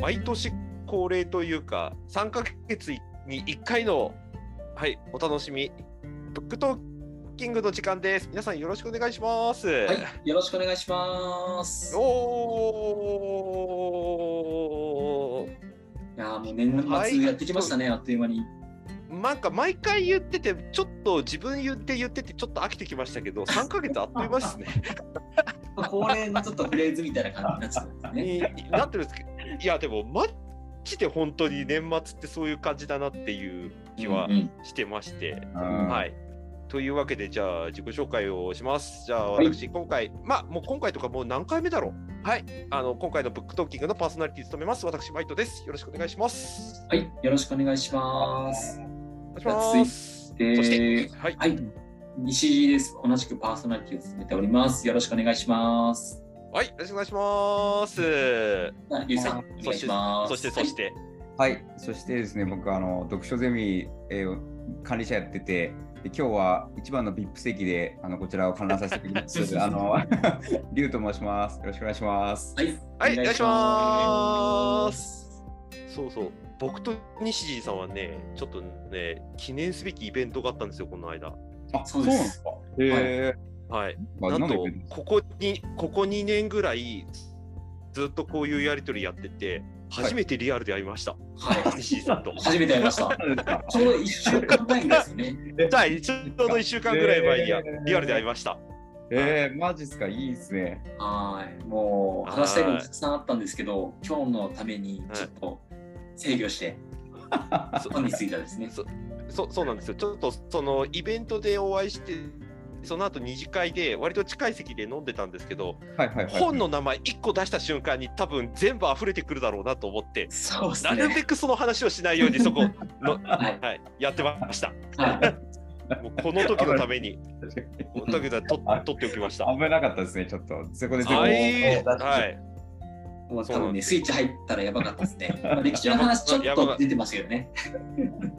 毎年恒例というか、3ヶ月に1回の、はい、お楽しみ、ブックトーキングの時間です。皆さんよろしくお願いします。はい、よろしくお願いします。おーいやーもう年末やってきましたね、あっという間に。なんか毎回言ってて、ちょっと自分言って言ってて、ちょっと飽きてきましたけど、3ヶ月あっという間ですね。恒例のちょっとフレーズみたいな感じになっちゃうんですね。になってるんですけど、いや、でも、マジで本当に年末ってそういう感じだなっていう気はうんうんしてまして。ははい。というわけで、じゃあ自己紹介をします。じゃあはい私、今回、まあ、もう今回とかもう何回目だろう。はい。あの、今回のブックトーキングのパーソナリティ務めます。私、マイトです。よろしくお願いします。はい、よろしくお願いします。お願いします。でそして、はい。はい、西井です。同じくパーソナリティを務めております。よろしくお願いします。はい。よろしくお願いします。あゆうさん、お願いします。そして、そして、はい、そしてですね、僕、あの読書ゼミ、えー管理者やってて、で今日は一番の VIP 席であのこちらを観覧させていただきます。あの、リュウと申します。よろしくお願いします。はい、はい、お願いします。そうそう。僕と西地さんはね、ちょっとね、記念すべきイベントがあったんですよ、この間。あ、そうですか。へはい。ーあなんとなんで、ここに、ここ2年ぐらい、ずっとこういうやりとりやってて、初めてリアルで会いました。はい、西地さんと。初めて会いました。ちょうど1週間前ですよね。じゃあ、ちょうど1週間ぐらい前にやえーリアルで会いました。えー、マジっすか、いいっすね。はい、もう話したいことたくさんあったんですけど、今日のためにちょっと制御して、そ本に着いたですね。そそそうなんですよ。ちょっとそのイベントでお会いして、その後二次会で割と近い席で飲んでたんですけど、はいはいはい。本の名前1個出した瞬間に多分全部溢れてくるだろうなと思って、そうですなるべね。くその話をしないようにそこ の、はい、はい、やってました。はい、もうこの時のために、だと取っておきました。危なかったですね、ちょっと。そこで全部はい、はい、もう多分ね、スイッチ入ったらやばかったですね。まあ歴史の話ちょっと出てましたけどね。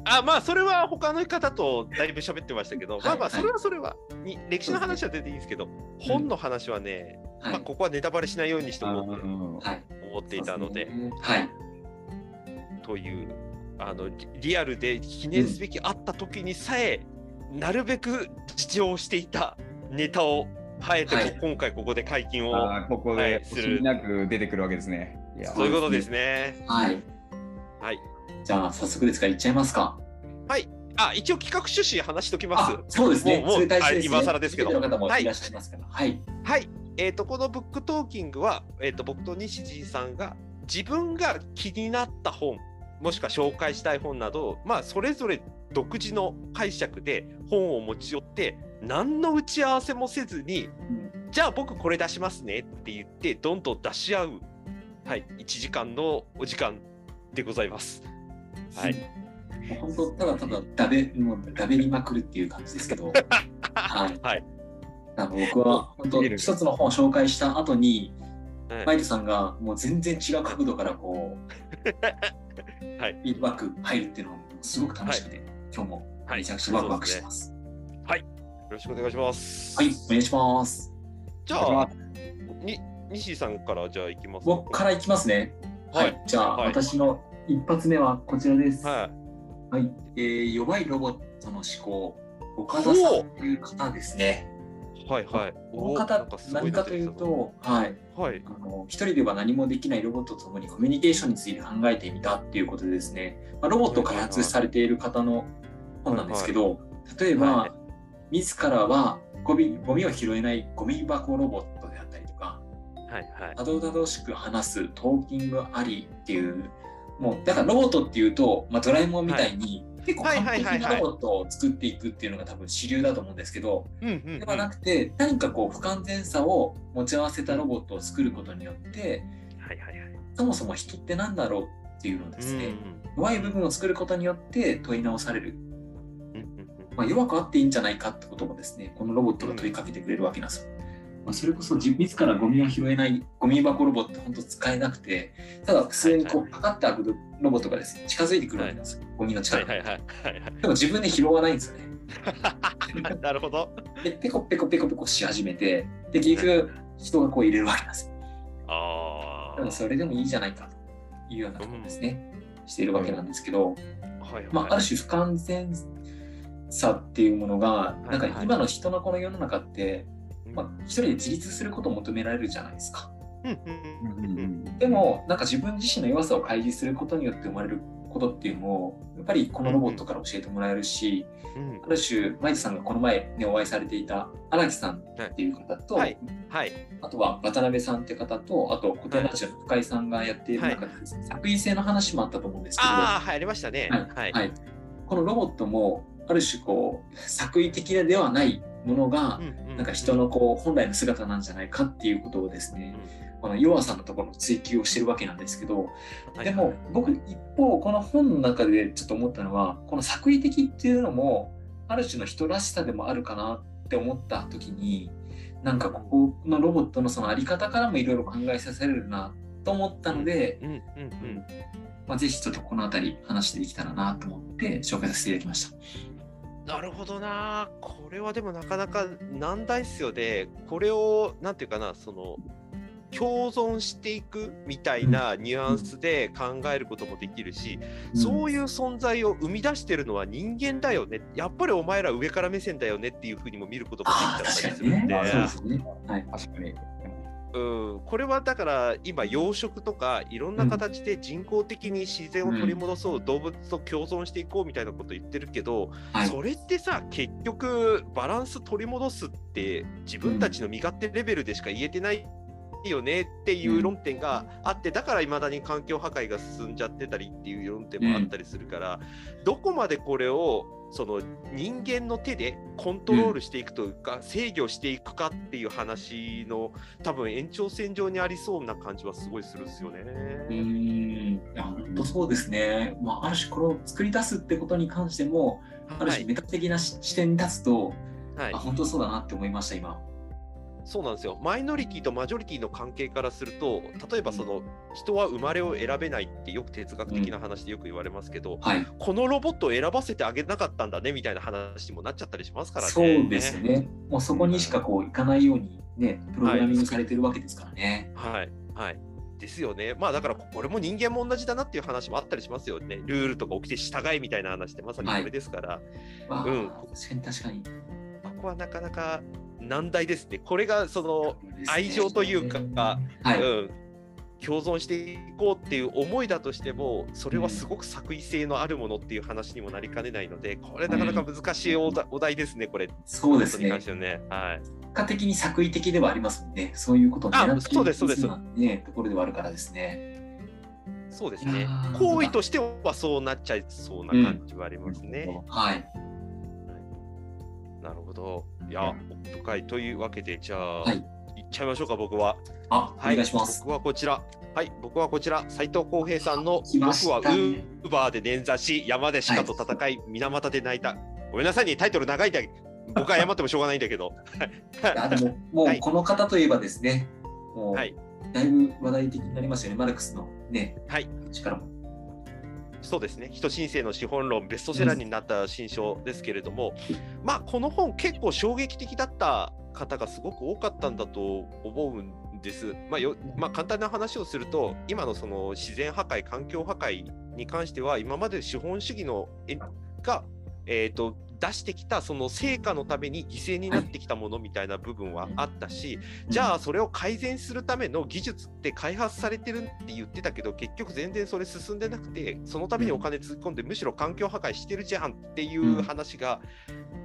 あまあそれは他の方とだいぶ喋ってましたけど、はいまあまあはいそれはそれはに歴史の話は出ていいんですけど、本の話はね、はいまあ、ここはネタバレしないようにしてあおこうとのはい。思っていたので、はい。というあのリリアルで記念すべきあった時にさえ、なるべく自重していたネタをあえてはい今回ここで解禁を、ここはでいするなく出てくるわけですね。そういうことですね。はい。はい。じゃあ、早速ですから、いっちゃいますか。あ一応企画趣旨話しときますあ。そうですね。もうね。あ今更ですけどはい。はい。はい、えー、とこのブックトーキングは、えー、と僕と西地さんが自分が気になった本もしくは紹介したい本など、まあ、それぞれ独自の解釈で本を持ち寄って何の打ち合わせもせずにじゃあ僕これ出しますねって言ってどんどん出し合う、はい、1時間のお時間でございます。はい、もう本当、ただただダベ、もうダベりまくるっていう感じですけど。はい。はい。あの僕は本当一つの本を紹介した後に、はいマイルさんがもう全然違う角度からこう、はい。フィードバック入るっていうのがすごく楽しくて、今日もはい。めちゃくちゃワクワクしてます。よろしくお願いします。はい、お願いします。じゃあに西さんからじゃあ行きますか僕からいきますね。はいはい、じゃあ、はい私の一発目はこちらです。はいはい、えー弱いロボットの思考、岡田さんという方ですね。はいはい。この方、何かという、と、はい、はい。あの一人では何もできないロボットと共にコミュニケーションについて考えてみたっていうことでですね、まあ、ロボットを開発されている方の本なんですけど、例えば、はい自らはゴミゴミを拾えないゴミ箱ロボットであったりとか、はいはい。たどたどしく話すトーキングありっていう、もうだからロボットっていうと、まあ、ドラえもんみたいに、結構完璧なロボットを作っていくっていうのが多分主流だと思うんですけど、ではなくて何かこう不完全さを持ち合わせたロボットを作ることによってはいはいはい。そもそも人って何だろうっていうのをですね、うん弱い部分を作ることによって問い直される、まあ、弱くあっていいんじゃないかってこともですねこのロボットが問いかけてくれるわけなんですよ。まあ、それこそ自自らゴミを拾えないゴミ箱ロボット本当使えなくてただ普通にこはいうかかってあるロボットがですね近づいてくるわけなんですよ、ゴミの近くに、はいはいはい。はいはい。でも自分で拾わないんですよね。なるほど。でペコペコペコペコし始めてで結局人がこう入れるわけなんですよ。あでもそれでもいいじゃないかいうようなところですね、しているわけなんですけど、はいはい。まあ、ある種不完全さっていうものが、なんか今の人のこの世の中って、うん。まあ、一人で自立することを求められるじゃないですか。でも、なんか自分自身の弱さを開示することによって生まれることっていうのを、やっぱりこのロボットから教えてもらえるし、うん。ある種、マイトさんがこの前ね、お会いされていた荒木さんっていう方と、はい。はい。あとは渡辺さんって方と、あと古典ラジオの深井さんがやっている中で作為性の話もあったと思うんですけど、ああはいありましたね。はい。はい。はい、このロボットもある種こう作為的ではないものが、なんか人のこう本来の姿なんじゃないかっていうことをですね、この弱さのところの追求をしてるわけなんですけど、はいでも僕一方この本の中でちょっと思ったのはこの作為的っていうのもある種の人らしさでもあるかなって思った時になんかここのロボットのそのあり方からもいろいろ考えさせられるなと思ったので、まあ、ぜひちょっとこの辺り話していけたらなと思って紹介させていただきました。なるほどな。これはでもなかなか難題っすよね。これを、なんていうかな、その、共存していくみたいなニュアンスで考えることもできるし、そういう存在を生み出してるのは人間だよね。やっぱりお前ら上から目線だよねっていうふうにも見ることもできたりするんで。。そうですね。はい。確かに。うん、これはだから今養殖とかいろんな形で人工的に自然を取り戻そう、動物と共存していこうみたいなこと言ってるけど、はい。それってさ結局バランス取り戻すって自分たちの身勝手レベルでしか言えてないよねっていう論点があってだからいまだに環境破壊が進んじゃってたりっていう論点もあったりするから、どこまでこれをその人間の手でコントロールしていくというか、制御していくかっていう話の多分延長線上にありそうな感じはすごいするんですよね。うーん。いや本当そうですね。まあある種これを作り出すってことに関しても、あるはい、種メタ的なし視点に立つと、はいあ、本当そうだなって思いました今。そうなんですよ。マイノリティとマジョリティの関係からすると、例えばその人は生まれを選べないってよく哲学的な話でよく言われますけど、はい。このロボットを選ばせてあげなかったんだねみたいな話にもなっちゃったりしますからね。そうですよね。もうそこにしかこういかないようにね、プログラミングされてるわけですからね。はい。はい。ですよね。まあだからこれも人間も同じだなっていう話もあったりしますよね。ルールとか起きて従いみたいな話ってまさにこれですから、わあうん確かに。ここはなかなか難題ですね。これがその、愛情というかはい。うん、共存していこうっていう思いだとしてもそれはすごく作為性のあるものっていう話にもなりかねないのでこれなかなか難しいお題ですねこれ。そうですねね。はい。結果的に作為的ではありますもんね。そういうことを狙ってあそうですそうですね、ところではあるからですね。そうですね。行為としてはそうなっちゃいそうな感じはありますね。はい。なるほど。いや、奥深いというわけで、じゃあ、はいい、っちゃいましょうか、僕は。あ、おはい、願いします。僕はこちら。はい、僕はこちら、斉藤浩平さんの来ました僕はウーバーで捻挫し、山で鹿と戦い、水俣で泣いた。ごめんなさいね、タイトル長いんだ 僕は謝ってもしょうがないんだけど。いやでも、もはいうこの方といえばですね、もう、はいだいぶ話題的になりましたよね、マルクスのね、はい、力も。そうですね、人申請の資本論、ベストセラーになった新書ですけれども、まあ、この本、結構衝撃的だった方がすごく多かったんだと思うんです。まあよまあ、簡単な話をすると、今のその自然破壊、環境破壊に関しては、今まで資本主義のえが、えー、と出してきたその成果のために犠牲になってきたものみたいな部分はあったし、じゃあそれを改善するための技術って開発されてるって言ってたけど結局全然それ進んでなくてそのためにお金突っ込んでむしろ環境破壊してるじゃんっていう話が、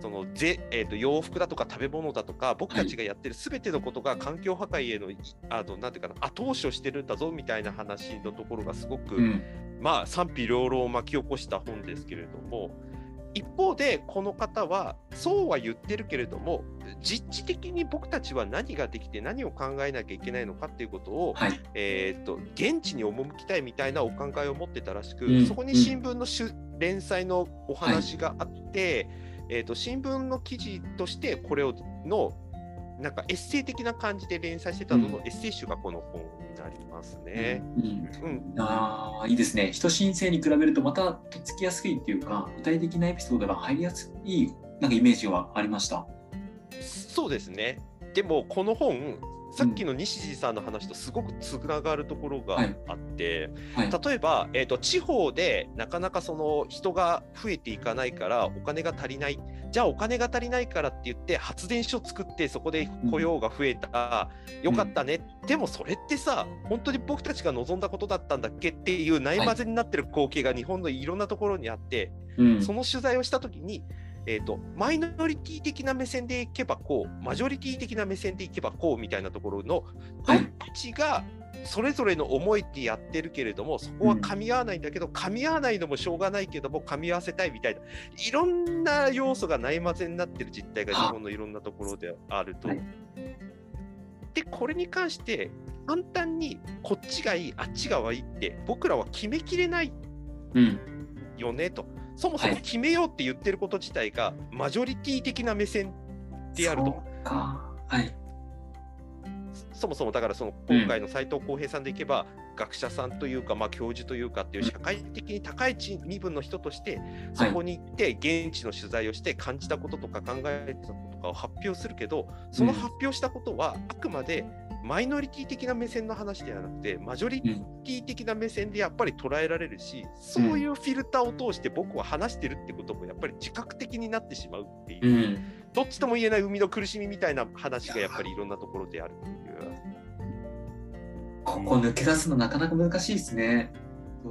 そのぜ、えー、と洋服だとか食べ物だとか僕たちがやってる全てのことが環境破壊へのいあのなんていうかな後押しをしてるんだぞみたいな話のところがすごく、うん。まあ賛否両論を巻き起こした本ですけれども一方でこの方はそうは言ってるけれども実地的に僕たちは何ができて何を考えなきゃいけないのかっていうことを、はい。えー、と現地に赴きたいみたいなお考えを持ってたらしく、うんそこに新聞の連載のお話があって、えー、と新聞の記事としてこれをのなんかエッセイ的な感じで連載してたのの、うんエッセイ集がこの本になりますね。うんうんああ、いいですね。人申請に比べるとまたとっつきやすいっていうか、具体的なエピソードが入りやすいなんかイメージはありました？そうですね。でもこの本さっきの西地さんの話とすごくつながるところがはい。あって、はい。例えば、えー、と地方でなかなかその人が増えていかないからお金が足りない。じゃあお金が足りないからって言って発電所作ってそこで雇用が増えた、よかったね、でもそれってさ本当に僕たちが望んだことだったんだっけっていうないまぜになってる光景が日本のいろんなところにあって、うん。その取材をした時に、えー、とマイノリティ的な目線でいけばこうマジョリティ的な目線でいけばこうみたいなところのどっはいちがそれぞれの思いでやってるけれどもそこは噛み合わないんだけど、噛み合わないのもしょうがないけども噛み合わせたいみたいないろんな要素がないまぜになってる実態が日本のいろんなところであると。はいでこれに関して簡単にこっちがいいあっちが悪いって僕らは決めきれないうん。よねと。そもそもはい。決めようって言ってること自体がマジョリティ的な目線であると。はい。そもそもだからその今回の斉藤浩平さんでいけば、学者さんというか、まあ、教授というかっていう社会的に高い地身分の人としてそこに行って現地の取材をして感じたこととか考えたこととかを発表するけどその発表したことはあくまでマイノリティ的な目線の話ではなくてマジョリティ的な目線でやっぱり捉えられるしそういうフィルターを通して僕は話してるってこともやっぱり自覚的になってしまうっていうう、ん。どっちとも言えない生みの苦しみみたいな話がやっぱりいろんなところであるっていう。ここ抜け出すのなかなか難しいですね。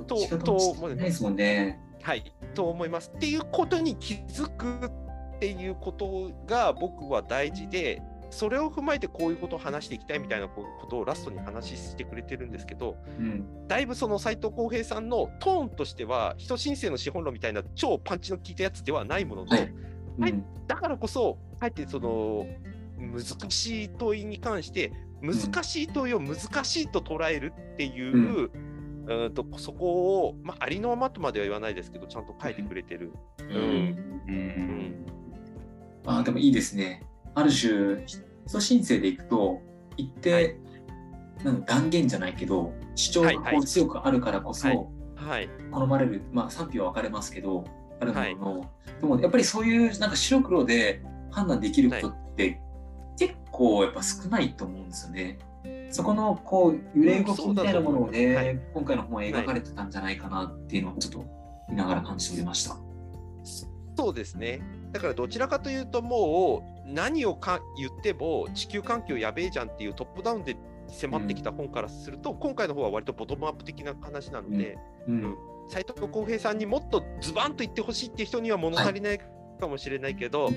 どっちかともないですもんね。はい、と思います。っていうことに気づくっていうことが僕は大事で、それを踏まえてこういうことを話していきたいみたいなことをラストに話してくれてるんですけど、うん。だいぶその斉藤浩平さんのトーンとしては、人申請の資本論みたいな超パンチの効いたやつではないものの、はい。だからこそ、あえてその難しい問いに関して、難しい問いを難しいと捉えるっていう、うん、とそこを、まあ、ありのままとまでは言わないですけど、ちゃんと書いてくれてる。うんうんうんあーでもいいですね。ある種、人申請でいくと、一定、はい。なんか断言じゃないけど、主張がはいはい。こう強くあるからこそ、はい。はい、好まれる、まあ賛否は分かれますけど、あるものの、でもやっぱりそういうなんか白黒で判断できることって、結構やっぱ少ないと思うんですよね。そこのこう揺れ動きみたいなものをね、はい。今回の本は描かれてたんじゃないかなっていうのをちょっと見ながら感じておりました。そうですね。だからどちらかというと、もう何をか言っても地球環境やべえじゃんっていうトップダウンで迫ってきた本からすると、今回の方は割とボトムアップ的な話なので、うん。斉藤浩平さんにもっとズバンと言ってほしいっていう人には物足りないかもしれないけど、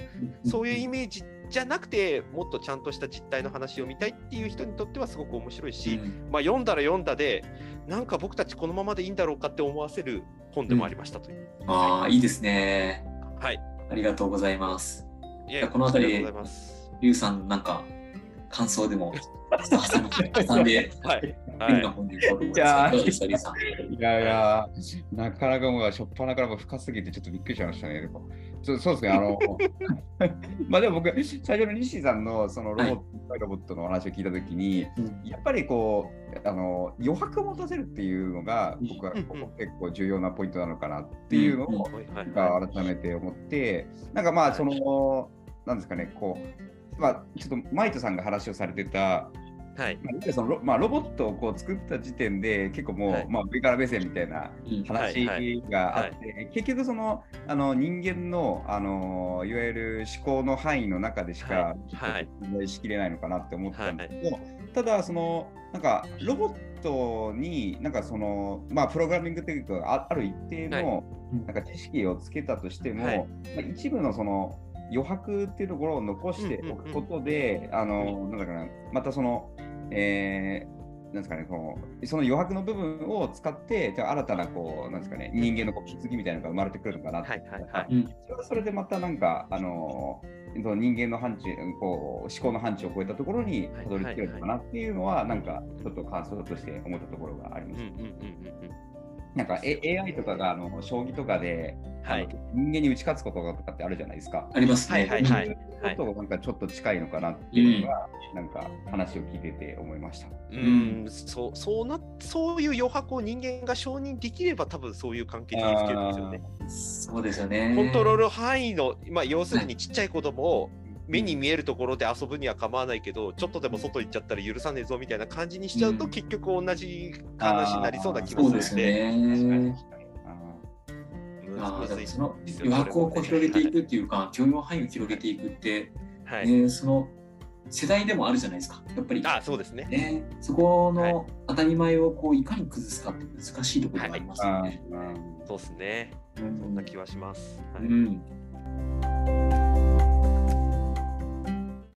そういうイメージじゃなくて、もっとちゃんとした実態の話を見たいっていう人にとってはすごく面白いし、うんまあ、読んだら読んだで、なんか僕たちこのままでいいんだろうかって思わせる本でもありましたという。ああ、いいですね。はい。ありがとうございます。いやこの辺り。リュウさん、なんか、感想でも、挟んで、挟んで、はい。いや。いやなかなかもう、しょっぱなからもう深すぎて、ちょっとびっくりしましたね。でもそうそうですね、あの、まあでも僕、最初の西さんのそのロボット、ロボットの話を聞いたときに、やっぱりこう、あの余白を持たせるっていうのが、僕は結構重要なポイントなのかなっていうのを、改めて思って、なんかまあ、その、なんですかね、こう、まあ、ちょっとマイトさんが話をされてた、はい。まあそのロまあ、ロボットをこう作った時点で結構もう、はい。まあ、上から目線みたいなうん。話はいがあって、結局そのあの人間のあのいわゆる思考の範囲の中でしか、はい。はいちょっと説明しきれないのかなって思ったんですけど、ただそのなんかロボットになんかそのまあプログラミングというかあある一定のなんか知識をつけたとしても、はい。まあ、一部のその余白っていうところを残しておくことで、あのなんだかなまたその、えーなんですかね、こうその余白の部分を使って、じゃあ新たなこうなんですかね、人間のこう気づきみたいなのが生まれてくるのかなって、はいはいそれはそれでまたなんか、あのその人間の範疇こう思考の範疇を超えたところにたどり着けるのかなっていうのは、なんかちょっと感想として思ったところがあります。うんうんうんうんうん。なんか、A、AI とかがあの将棋とかで、はい人間に打ち勝つこととかってあるじゃないですか。ありますね。はいはいはいとがなんかちょっと近いのかなっていうのが、なんか話を聞いてて思いました。うん、そうそうなそういう余白を人間が承認できれば多分そういう関係につけるんですよね。そうですよね。コントロール範囲の、まあ、要するにちっちゃい子供を目に見えるところで遊ぶには構わないけど、ちょっとでも外行っちゃったら許さねえぞみたいな感じにしちゃうと、うん結局同じ話になりそうな気もそうですするんで、ね。むああ、むずいでもそのですよ余白をこう広げていくっていうか、許容範囲を広げていくって、はい。ね、その世代でもあるじゃないですか。やっぱり。あそうですね。ね、そこはいの当たり前をこういかに崩すかって難しいところがありますよね。そうですね。うんそんな気はします。はいうん